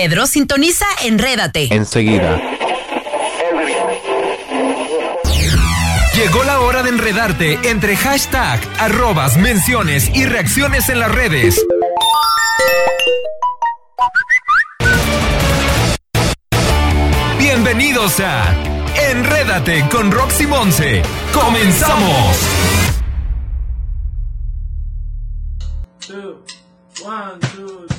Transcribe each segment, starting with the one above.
Pedro sintoniza Enrédate. Enseguida. Llegó la hora de enredarte entre hashtag, arrobas, menciones y reacciones en las redes. Bienvenidos a Enrédate con Roxy Monse. ¡Comenzamos! two, one, two,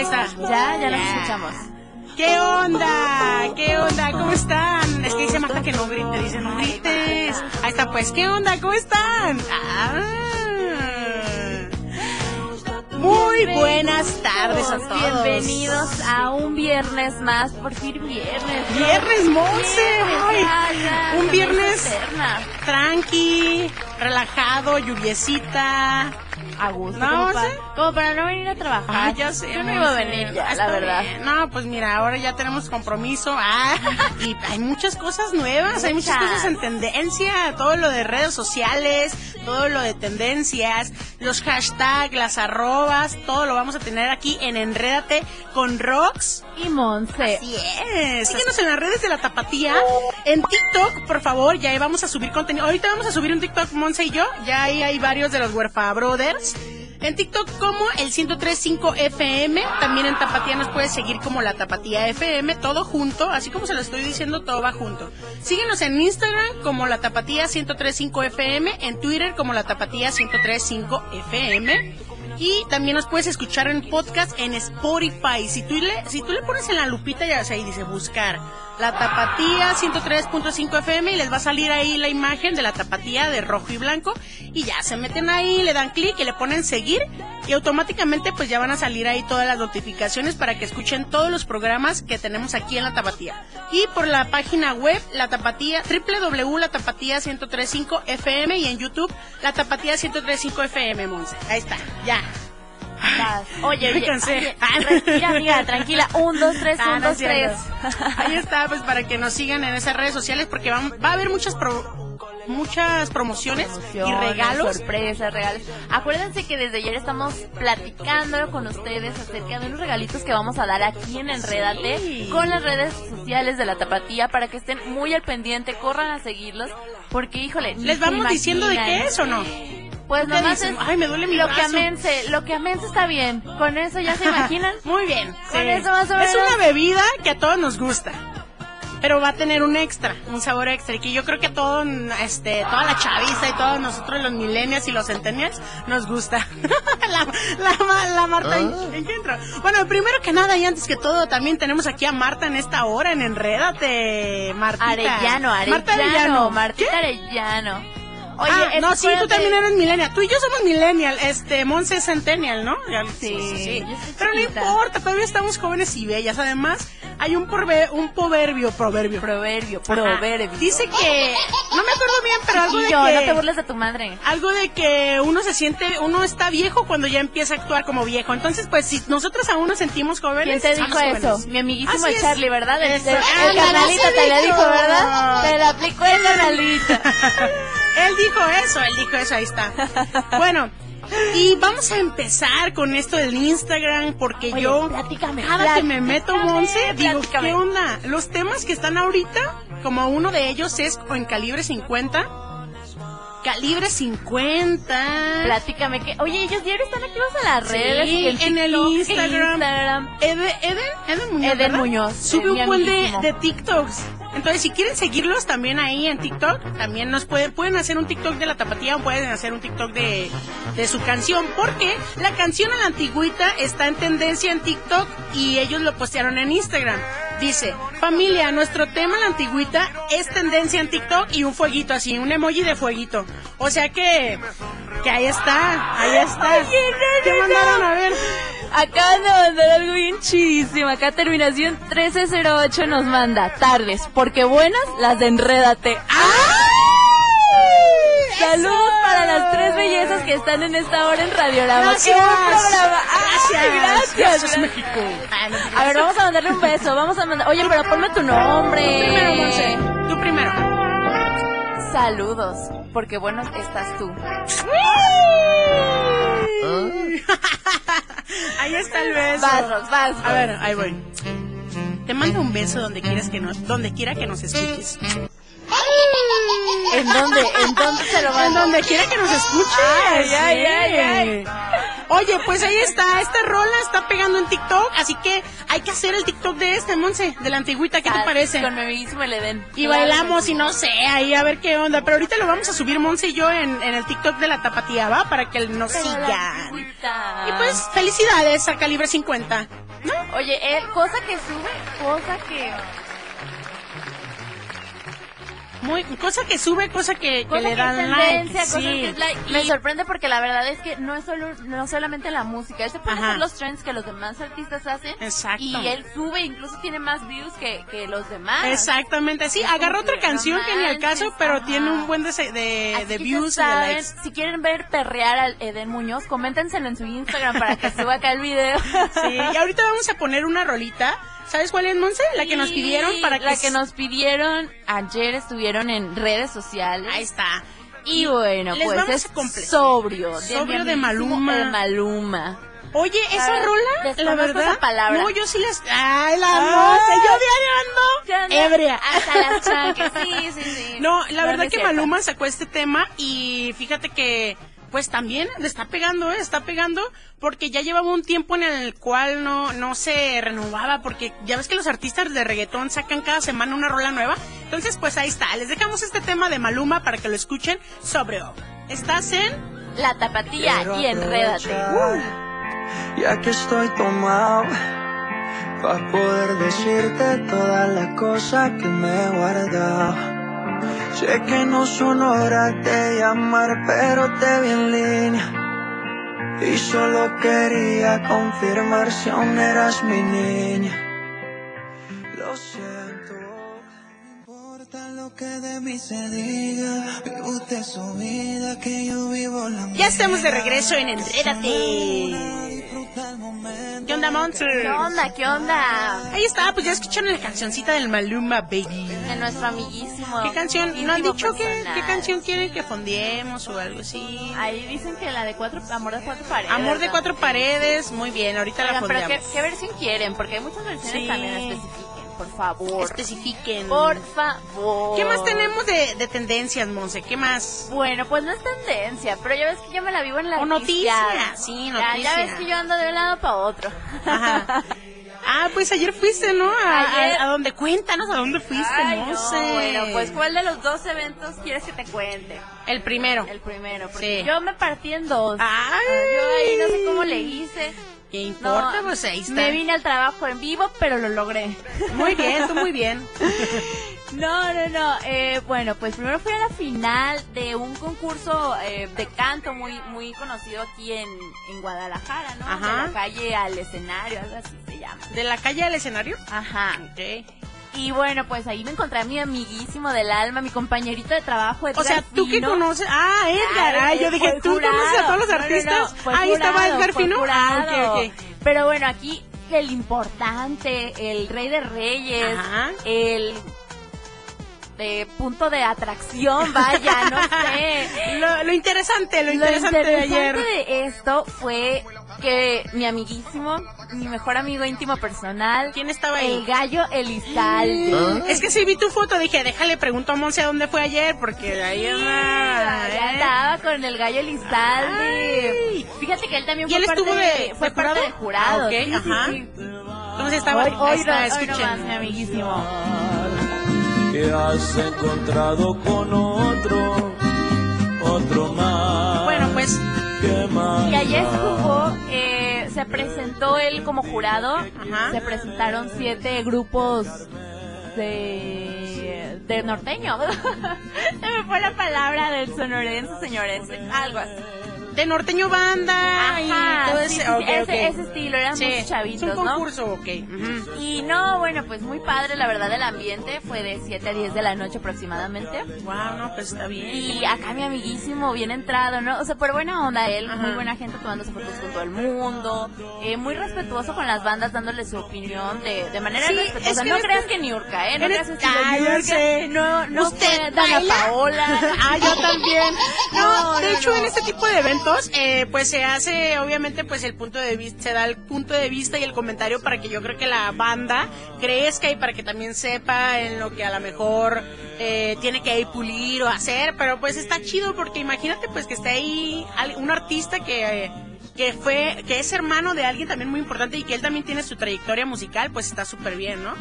Ahí está. Ya, ya nos escuchamos. ¿Qué onda? ¿Qué onda? ¿Cómo están? Es que dice Marta que no grite, dice no grites. Ahí está, pues, ¿qué onda? ¿Cómo están? Ah. Muy buenas tardes a todos. Bienvenidos a un viernes más, por fin viernes. Viernes, Monse. Ay, Ya, ya, un viernes tranqui, relajado, lluviecita. A gusto. No, como, sí. para, como para no venir a trabajar. Ah, ya sé. Yo no iba a venir ya, la verdad. bien. No, pues mira, ahora ya tenemos compromiso. Ah, y hay muchas cosas nuevas, hay muchas cosas en tendencia, todo lo de redes sociales, todo lo de tendencias, los hashtags, las arrobas, todo lo vamos a tener aquí en Enrédate con Rox. Y Monse. Así es. Síguenos en las redes de la Tapatía. En TikTok, por favor, ya vamos a subir contenido. Ahorita vamos a subir un TikTok, Monse y yo. Ya ahí hay varios de los Huerfa Brothers. En TikTok como el 1035 FM. También en Tapatía nos puedes seguir como la Tapatía FM. Todo junto. Así como se lo estoy diciendo, todo va junto. Síguenos en Instagram como la Tapatía 1035 FM. En Twitter como la Tapatía 1035 FM. Y también nos puedes escuchar en podcast en Spotify. Si tú le, si tú le pones en la lupita, ya ahí dice buscar la tapatía 103.5 FM y les va a salir ahí la imagen de la tapatía de rojo y blanco. Y ya se meten ahí, le dan clic y le ponen seguir. Y automáticamente pues ya van a salir ahí todas las notificaciones para que escuchen todos los programas que tenemos aquí en la tapatía. Y por la página web, la tapatía, www.latapatía 103.5 FM y en YouTube, la tapatía 103.5 FM, Monse. Ahí está, ya. Vas. Oye, oye, oye, tranquila, amiga, tranquila. Un, dos, tres, Ah, un, no dos, es tres. Ahí está, pues para que nos sigan en esas redes sociales porque va, va a haber muchas pro- muchas promociones y Promociones, regalos. sorpresas, regalos. Acuérdense que desde ayer estamos platicando con ustedes acerca de unos regalitos que vamos a dar aquí en Enredate Sí. con las redes sociales de la Tapatía para que estén muy al pendiente, corran a seguirlos, porque híjole, ¿Les vamos diciendo de qué es o no? Pues ¿Qué nomás dicen? es Ay, me duele mi lo que amense, lo que amense está bien. Con eso ya se imaginan. Muy bien. Con sí. eso más o Es menos. una bebida que a todos nos gusta. Pero va a tener un extra, un sabor extra, y que yo creo que a todo, este, toda la chaviza y todos nosotros los millennials y los centennials nos gusta. la, la, la Marta, ¿en, en qué entró? Bueno, primero que nada y antes que todo, también tenemos aquí a Marta en esta hora en Enrédate, Martita. Arellano, Arellano, Marta Arellano. Martita ¿Qué? Arellano. Oye, ah, no, sí, tú también eres millennial. Tú y yo somos millennial. Este, Monse es centennial, ¿no? Sí, yo soy Pero no importa, todavía estamos jóvenes y bellas. Además, hay un, porve- un proverbio, proverbio. Proverbio, Ajá. proverbio. Dice que, no me acuerdo bien, pero algo de Y yo, que... no te burles de tu madre. Algo de que uno se siente, uno está viejo cuando ya empieza a actuar como viejo. Entonces, pues, si nosotros aún nos sentimos ¿Quién jóvenes... te somos dijo jóvenes. eso? Mi amiguísimo Así es. Charlie, ¿verdad? El, el- carnalito así te lo dijo. ¿verdad? Te lo aplicó el carnalito. Él dijo eso, él dijo eso, ahí está. Bueno, y vamos a empezar con esto del Instagram, porque Oye, yo platícame, cada que me meto, Monse, digo, platícame. ¿qué onda? Los temas que están ahorita, como uno de ellos es en calibre 50. Calibre 50. Platícame que, oye, ellos diario están activos en las Sí, redes, en el Instagram. Instagram. Eden, Eden, Eden Muñoz. Eden. Muñoz, Sube un buen de TikToks. Entonces, si quieren seguirlos también ahí en TikTok, también nos pueden, pueden hacer un TikTok de la tapatía o pueden hacer un TikTok de, de su canción. Porque la canción a la antigüita está en tendencia en TikTok y ellos lo postearon en Instagram. Dice, familia, nuestro tema a la antigüita es tendencia en TikTok y un fueguito así, un emoji de fueguito. O sea que, que ahí está, ahí está. ¿Qué mandaron a ver? Acaban de mandar algo bien chidísimo. Acá terminación 1308 nos manda tardes, porque buenas las de Enrédate. Saludos para las tres bellezas que están en esta hora en Radiorama. Gracias. ¡Qué buen programa! ¡Ay, Gracias. gracias! Gracias, México. A ver, vamos a mandarle un beso. Vamos a mandar. Oye, pero ponme tu nombre. Primero, Monse. Tú primero. Saludos, porque bueno estás tú. Ahí está el beso. Vas, vas. A ver, ahí voy. Te mando un beso donde quieras que nos, donde quiera que nos escuches. ¿En dónde? ¿En dónde se lo En mando? donde quiera que nos escuches. Ay, ay, ay, ay. Oye, pues ahí está, esta rola está pegando en TikTok, así que hay que hacer el TikTok de este, Monse, de la antigüita, ¿qué te parece? Con mi el Edén. Y bailamos y no sé, ahí a ver qué onda. Pero ahorita lo vamos a subir Monse y yo en, en el TikTok de la tapatía, ¿va? Para que nos. Pero sigan. Y pues, felicidades a Calibre 50. ¿No? Oye, eh, cosa que sube, cosa que... Muy, cosa que sube, cosa que, que Cosa le que dan es like. tendencia, cosa sí. que es like. Me sorprende porque la verdad es que no es solo, no solamente la música, él se puede Ajá. hacer los trends que los demás artistas hacen. Exacto. Y él sube, incluso tiene más views que, que los demás. Exactamente, sí, agarró otra que canción que ni al caso, pero ajá. tiene un buen de, de, de que views y de likes. si quieren ver perrear al Eden Muñoz, coméntenselo en su Instagram para que suba acá el video. Sí, y ahorita vamos a poner una rolita. ¿Sabes cuál es, Monse? La que nos pidieron para que... La que nos pidieron, ayer estuvieron en redes sociales. Ahí está. Y bueno, Les pues vamos es a sobrio. Sobrio de Maluma. De Maluma. Oye, esa ver, rola, la verdad... esa palabra. No, yo sí les... ¡Ay, la. Monse! Yo ¿Qué diario ando ebria. Hasta las chanclas. Sí, sí, sí. No, la No, verdad es que cierto. Maluma sacó este tema y fíjate que pues también le está pegando, ¿eh? está pegando porque ya llevaba un tiempo en el cual no, no se renovaba porque ya ves que los artistas de reggaetón sacan cada semana una rola nueva. Entonces pues ahí está, les dejamos este tema de Maluma para que lo escuchen sobre O. Estás en... La tapatía y enrédate. Ya que estoy tomado para poder decirte todas las cosas que me he guardado. Sé que no son horas de llamar, pero te vi en línea. Y solo quería confirmar si aún eras mi niña. Lo siento, no importa lo que de mí se diga. Me gusta su vida, que yo vivo la Ya estamos de regreso en Enrédate. ¿Qué onda, Monster? ¿Qué onda? ¿Qué onda? Ahí está, pues ya escucharon la cancioncita del Maluma, baby. De nuestro amiguísimo. ¿Qué canción? ¿No han dicho qué, canción quieren que fondiemos o algo así? Ahí dicen que la de cuatro, amor de cuatro paredes. Amor de ¿no? cuatro paredes, muy bien, ahorita la Oigan, pero ¿qué, fondeamos. qué versión quieren? Porque hay muchas versiones Sí. también especifiquen, por favor. Especifiquen. Por favor. ¿Qué más tenemos de, de tendencias, Monse? ¿Qué más? Bueno, pues no es tendencia, pero ya ves que yo me la vivo en la O noticias, sí, Ya, ya noticia. ves que yo ando de un lado para otro. Ajá. Ah, pues ayer fuiste, ¿no? A, Ayer. a- a dónde? Cuéntanos a dónde fuiste, Ay, Monse. no, bueno, pues ¿cuál de los dos eventos quieres que te cuente? El primero. El primero, porque Sí. yo me partí en dos. Ay. Yo ahí no sé cómo le hice. ¿Qué importa? No, pues ahí está. Me vine al trabajo en vivo, pero lo logré. Muy bien, tú muy bien. No, no, no. Eh, bueno, pues primero fui a la final de un concurso eh, de canto muy muy conocido aquí en, en Guadalajara, ¿no? Ajá. De la calle al escenario, algo así se llama. ¿De la calle al escenario? Ajá. Ok. Y bueno, pues ahí me encontré a mi amiguísimo del alma, mi compañerito de trabajo, Edgar O sea, tú que Fino. conoces. Ah, Edgar. Ay, Ay, yo dije, ¿tú jurado. conoces a todos los No, no, no, artistas? Ahí estaba Edgar Fino. Ah, jurado. ok, ok. Pero bueno, aquí el importante, el rey de reyes, Ajá. el de punto de atracción, vaya, no sé. Lo, lo interesante, lo Lo interesante, de ayer. de esto fue que mi amiguísimo, mi mejor amigo íntimo personal, ¿Quién estaba el ahí? gallo Elizalde. Es que sí vi tu foto, dije, déjale, pregunto a Monse a dónde fue ayer, porque ahí anda, Ya ¿eh? andaba con el gallo Elizalde. Fíjate que él también ¿Y fue él parte de- fue de parte del jurado. Ah, ok, Sí, sí, ajá. sí. Entonces estaba, Hoy, ahí hoy, está, no, hoy mi amiguísimo. Que has encontrado con otro, otro más. Bueno, pues, ¿Qué más Y ayer estuvo, eh, se presentó él como jurado. Ajá. Se presentaron siete grupos de, de norteño. se me fue la palabra del sonorense, señores. Algo así. De norteño banda y Ajá, todo sí, ese, sí, ok, ese, ok. ese estilo, eran Sí, muchos chavitos, es un ¿no? concurso, ok. ujú. Y no, bueno, pues muy padre, la verdad, el ambiente fue de 7 a 10 de la noche aproximadamente. Wow, no, pues está bien. Y acá mi amiguísimo, bien entrado, ¿no? O sea, por buena onda él, Ajá. muy buena gente tomándose fotos con todo el mundo, eh, muy respetuoso con las bandas, dándole su opinión de, de manera respetuosa. es que no creas este- que Niurka, ¿eh? No creas este- estilo Ah, ya Niurka. sé. No, no ¿Usted fue Dana? Paola. Ah, yo también. No, No, de no, hecho no. en este tipo de eventos, eh, pues se hace, obviamente, pues el punto de vista, se da el punto de vista y el comentario para que yo creo que la banda crezca y para que también sepa en lo que a lo mejor eh, tiene que ir pulir o hacer, pero pues está chido porque imagínate pues que esté ahí un artista que que fue, que es hermano de alguien también muy importante y que él también tiene su trayectoria musical, pues está súper bien, ¿no?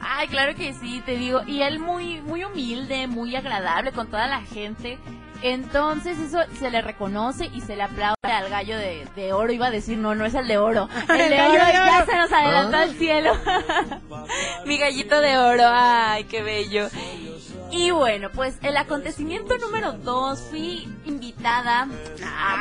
Ay, claro que sí, te digo. Y él muy, muy humilde, muy agradable con toda la gente. Entonces eso se le reconoce y se le aplaude al gallo de, de oro. Iba a decir, no, no es el de oro. El, El de gallo oro de ya se nos adelantó al cielo. Mi gallito de oro, ay, qué bello. Y bueno, pues el acontecimiento número dos, fui invitada a...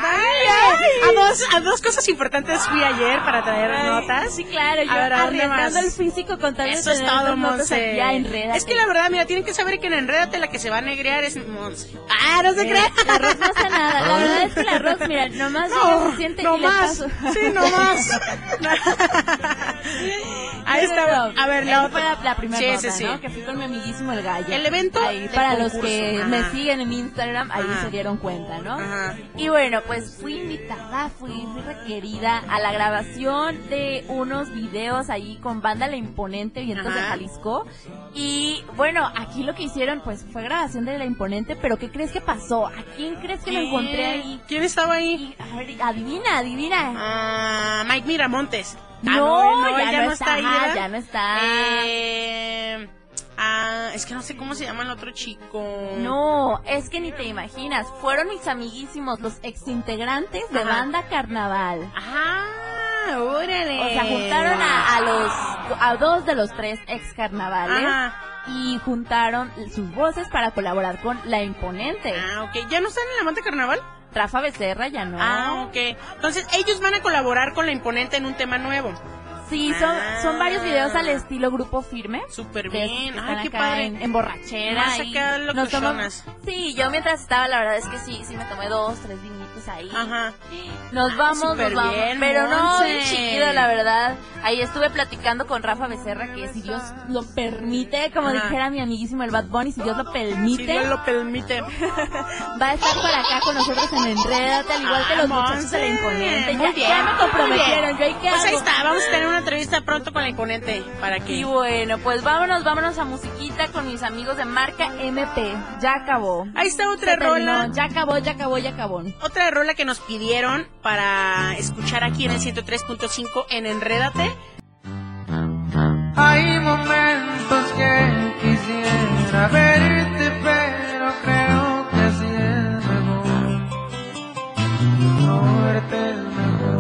A dos, a dos cosas importantes fui ayer para traer Ay, notas. Sí, claro, yo A ver, ¿a dónde arriesgando vas? el físico con tal de Eso es todo, Monse. aquí a Enrédate. Es que la verdad, mira, tienen que saber que en Enrédate la que se va a negrear es Monse. Ah, no se Eh, crea. La Rox no hace nada. La verdad es que la Rox, mira, nomás llega, se siente no y le más. paso. Sí, no más. Ahí no. A ver, la fue otra. la, la primera Sí, nota, sí, sí. ¿no? Que fui con mi amiguísimo el gallo. El evento Ahí, para los que Ajá. me siguen en Instagram, ahí Ajá. se dieron cuenta, ¿no? Ajá. Y bueno, pues fui invitada, fui, fui requerida a la grabación de unos videos ahí con banda La Imponente, Vientos de. Jalisco. Y bueno, aquí lo que hicieron pues fue grabación de La Imponente, pero ¿qué crees que pasó? ¿A quién crees que me encontré ahí? ¿Quién estaba ahí? Y, a ver, adivina, adivina. Ah, Mike Miramontes. Ah, no, ya, no está, ya no está. Eh, ah, es que no sé cómo se llama el otro chico. No, es que ni te imaginas. Fueron mis amiguísimos, los exintegrantes de Ajá. banda Carnaval. Ajá, órale. O sea, juntaron a, a los a dos de los tres ex carnavales Ajá. y juntaron sus voces para colaborar con La Imponente. Ah, ok. ¿Ya no están en la Manta Carnaval? Rafa Becerra ya no. Ah, ok. Entonces, ellos van a colaborar con la imponente en un tema nuevo. Sí, son, Ah. son varios videos al estilo grupo firme. Súper bien. Ay, qué acá padre. En, en borrachera. Más y acá nos tomamos-. Sí, yo mientras estaba, la verdad es que sí, sí me tomé dos, tres vinitos ahí. Ajá. Nos vamos, nos súper vamos. bien, Pero no, bien chido, la verdad. Ahí estuve platicando con Rafa Becerra que si Dios lo permite, como Ajá. dijera mi amiguísimo el Bad Bunny, si Dios lo Si permite, Dios lo permite. va a estar por acá con nosotros en Enredate, al igual que los Ah, muchachos de la. Imponente. Muy Ya, bien, ya me comprometieron, yo ahí qué Pues ahí está, vamos a tener una entrevista pronto con la imponente. Para que. Y bueno, pues vámonos, vámonos a musiquita con mis amigos de marca MP. Ya acabó. Ahí está otra Se terminó. rola. Ya acabó, ya acabó, ya acabó. Otra rola que nos pidieron para escuchar aquí en el 103.5 en Enrédate. Hay momentos que quisiera verte, pero creo que así es mejor. No verte es mejor.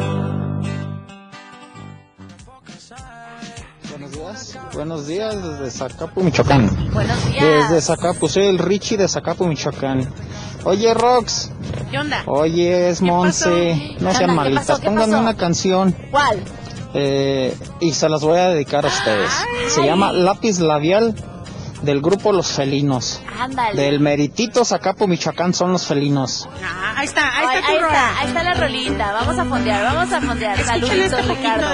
Buenos días. Buenos días desde Zacapu, Michoacán. Buenos días. Desde Zacapu, soy el Richie de Zacapu, Michoacán. Oye, Rox. ¿Qué onda? Oye, es ¿Qué Monse. No ¿Qué sean malitas. Pónganme una canción. ¿Cuál? eh, y se las voy a dedicar a ustedes. Se llama Lápiz Labial del grupo Los Felinos. Ándale. Del Meritito Zacapu, Michoacán son los felinos. Ah, ahí está, ahí Ay, está tu ahí rola. está, ahí está la rolita. Vamos a fondear, vamos a fondear. Saluditos, este Ricardo.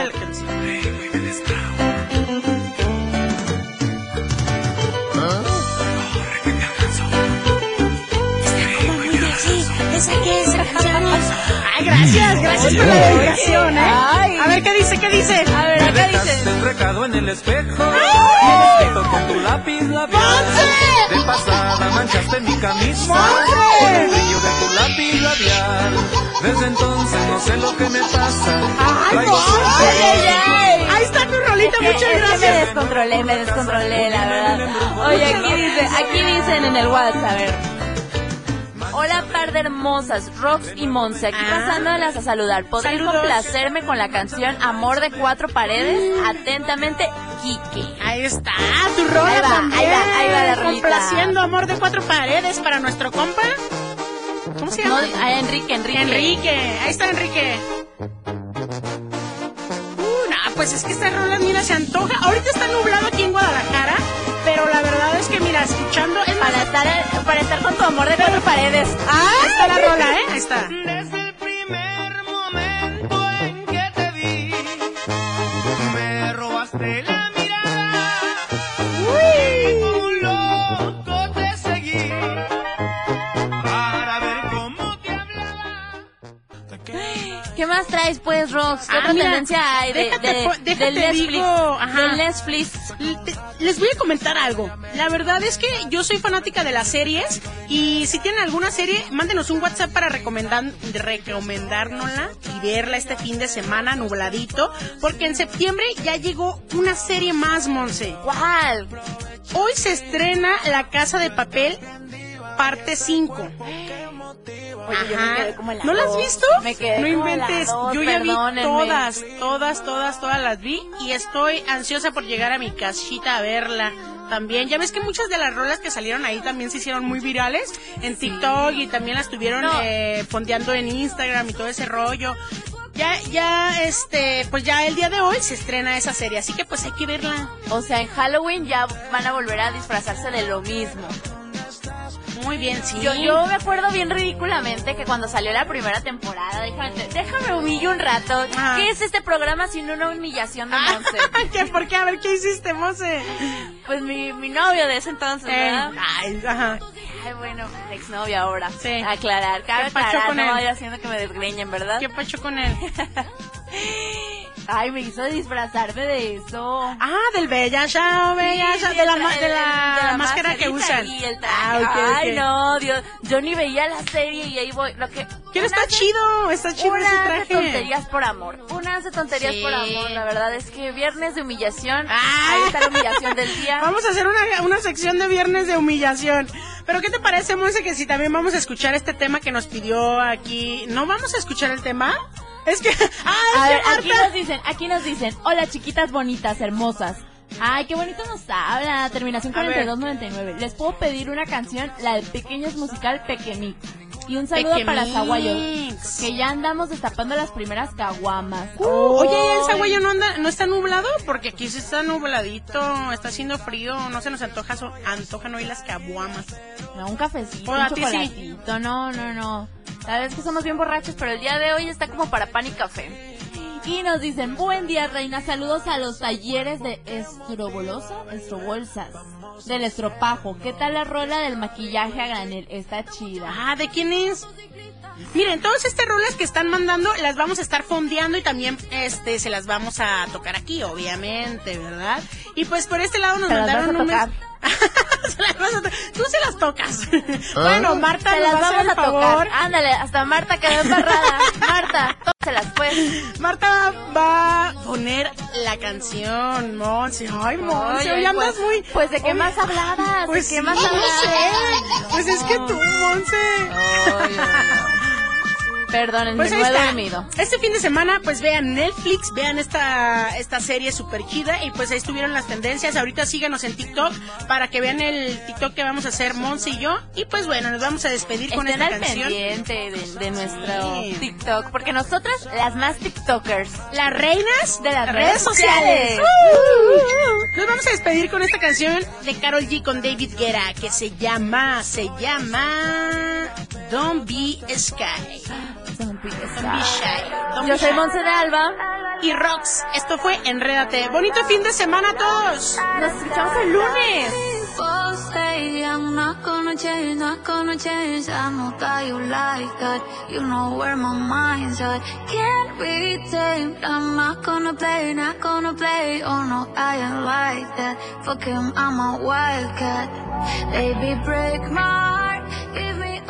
Ay, gracias, gracias por la dedicación, ¿eh? Ay. A ver, ¿qué dice? ¿Qué dice? A ver, dejaste dice. un recado en el espejo y escrito con tu lápiz labial. De pasada manchaste mi camisa con el brillo de tu lápiz labial. Desde entonces no sé lo que me pasa. Ay, ay, ay. Ahí está tu rolita, muchas es que me gracias. descontrolé, me descontrolé, la verdad. Oye, aquí dice, aquí dicen en el WhatsApp, a ver. Hola par de hermosas, Rox y Monse, aquí Ah. pasándolas a saludar. ¿Podrían Saludos. complacerme con la canción Amor de Cuatro Paredes? Atentamente, Kike. Ahí está, tu rola Ahí va, también. ahí va, ahí va la rolita. Complaciendo amor de cuatro paredes para nuestro compa. ¿Cómo se llama? Enrique, Enrique. Enrique. Ahí está Enrique. Uh, pues es que esta rola, mira, se antoja. Ahorita está nublado aquí en Guadalajara, pero la verdad es que, mira, escuchando... Es más, Para estar, para estar con tu amor de cuatro paredes. Ah, ahí está la rola, ¿eh? Ahí está. Desde el primer momento en que te vi, me robaste la mirada. Y como un loco te seguí para ver cómo te hablaba. ¿Qué más traes, pues, Rox? ¿Qué Ah, otra mira, tendencia hay de, déjate de, po- del déjate Netflix? digo, ajá. Del Netflix. Les voy a comentar algo. La verdad es que yo soy fanática de las series y si tienen alguna serie, mándenos un WhatsApp para recomendar, recomendárnosla y verla este fin de semana nubladito, porque en septiembre ya llegó una serie más, Monse. ¿Cuál? Hoy se estrena La Casa de Papel, parte 5. Oye, yo me quedé como en la ¿No la has visto? Me quedé no como en la inventes. dos, Yo ya vi todas, todas, todas, todas las vi y estoy ansiosa por llegar a mi casita a verla. También, ya ves que muchas de las rolas que salieron ahí también se hicieron muy virales en TikTok y también las estuvieron No. eh, fondeando en Instagram y todo ese rollo. Ya, ya, este, pues ya el día de hoy se estrena esa serie, así que pues hay que verla. O sea, en Halloween ya van a volver a disfrazarse de lo mismo. Muy bien, sí. Yo, yo me acuerdo bien ridículamente que cuando salió la primera temporada, déjame, déjame humillo un rato. Ah. ¿Qué es este programa sin una humillación de Monse? ¿Qué? ¿Por qué? A ver, ¿qué hiciste, Mose? Pues mi, mi novio de ese entonces, Eh, ¿verdad? ay, ajá. Ay, bueno, exnovio ahora. Sí. Aclarar, cabe ¿Qué aclarar, con no él? vaya haciendo que me desgreñen, ¿verdad? ¿Qué pacho con él? Ay, me hizo disfrazarme de eso. Ah, del Bella Chao, Bella Sí, de la, tra- de la, de máscara que usan. Y el traje. Ah, ok, Ay, no, Dios. Yo ni veía la serie y ahí voy. Lo que. Una está hace- chido, está chido ese hace traje. tonterías por amor. Una hace tonterías Sí. por amor. La verdad es que viernes de humillación. Ah. Ahí está la humillación del día. Vamos a hacer una, una sección de viernes de humillación. Pero ¿qué te parece, Monse, que si también vamos a escuchar este tema que nos pidió aquí? ¿No vamos a escuchar el tema? Es que... ¡Ah, es A que ver, aquí nos dicen, aquí nos dicen, hola chiquitas bonitas, hermosas. Ay, qué bonito nos habla. Terminación A ver. 4299. Les puedo pedir una canción, la de Pequeños Musical Pequemix. Y un saludo para Pequemix. Zaguayo, que ya andamos destapando las primeras caguamas. Uh, oye, ¿el Ay. Zaguayo no, anda, no está nublado? Porque aquí sí está nubladito, está haciendo frío, no se nos antoja, so- antojan hoy las caguamas. No, un cafecito, O a un ti sí. chocolatito. No, no, no. Sabes que somos bien borrachos, pero el día de hoy está como para pan y café. Y nos dicen, buen día, reina. Saludos a los talleres de Estrobolosa, Estrobolsas, del estropajo. ¿Qué tal la rola del maquillaje a granel? Está chida. Ah, ¿de quién es? Miren, todas estas rolas que están mandando las vamos a estar fondeando y también este se las vamos a tocar aquí, obviamente, ¿verdad? Y pues por este lado nos mandaron un mes- Se las vas a to- Tú se las tocas. Bueno, Marta Se las va a hacer vamos a favor. tocar. Ándale, hasta Marta quedó embarrada. Marta, tócaselas pues. Marta va a poner la canción, Monse. Ay, Monse, hoy andas pues- muy... pues, ¿de qué Oye, más hablabas? Pues ¿De qué sí, más no hablabas? sé. Pues es que tú, Monse. Perdónenme, Pues no he dormido. Este fin de semana, pues vean Netflix, vean esta, esta serie súper chida y pues ahí estuvieron las tendencias. Ahorita síganos en TikTok para que vean el TikTok que vamos a hacer Monse y yo. Y pues bueno, nos vamos a despedir con esta al canción. pendiente de, de nuestro Sí. TikTok, porque nosotras, las más TikTokers, Las reinas de las redes sociales. Nos vamos a despedir con esta canción de Carol G con David Guerra que se llama, se llama Don't Be Sky. Shy. Yo soy. Monse de Alba. Y Rox, esto fue Enrédate. Bonito fin de semana a todos. Nos escuchamos el lunes. I'm not gonna change, not gonna change. I know that you like that. You know where my mind's at. Can't be tamed. I'm not gonna play, not gonna play. Oh no, I ain't like that. Fuck him, I'm a wildcat. Baby, break my heart. Give me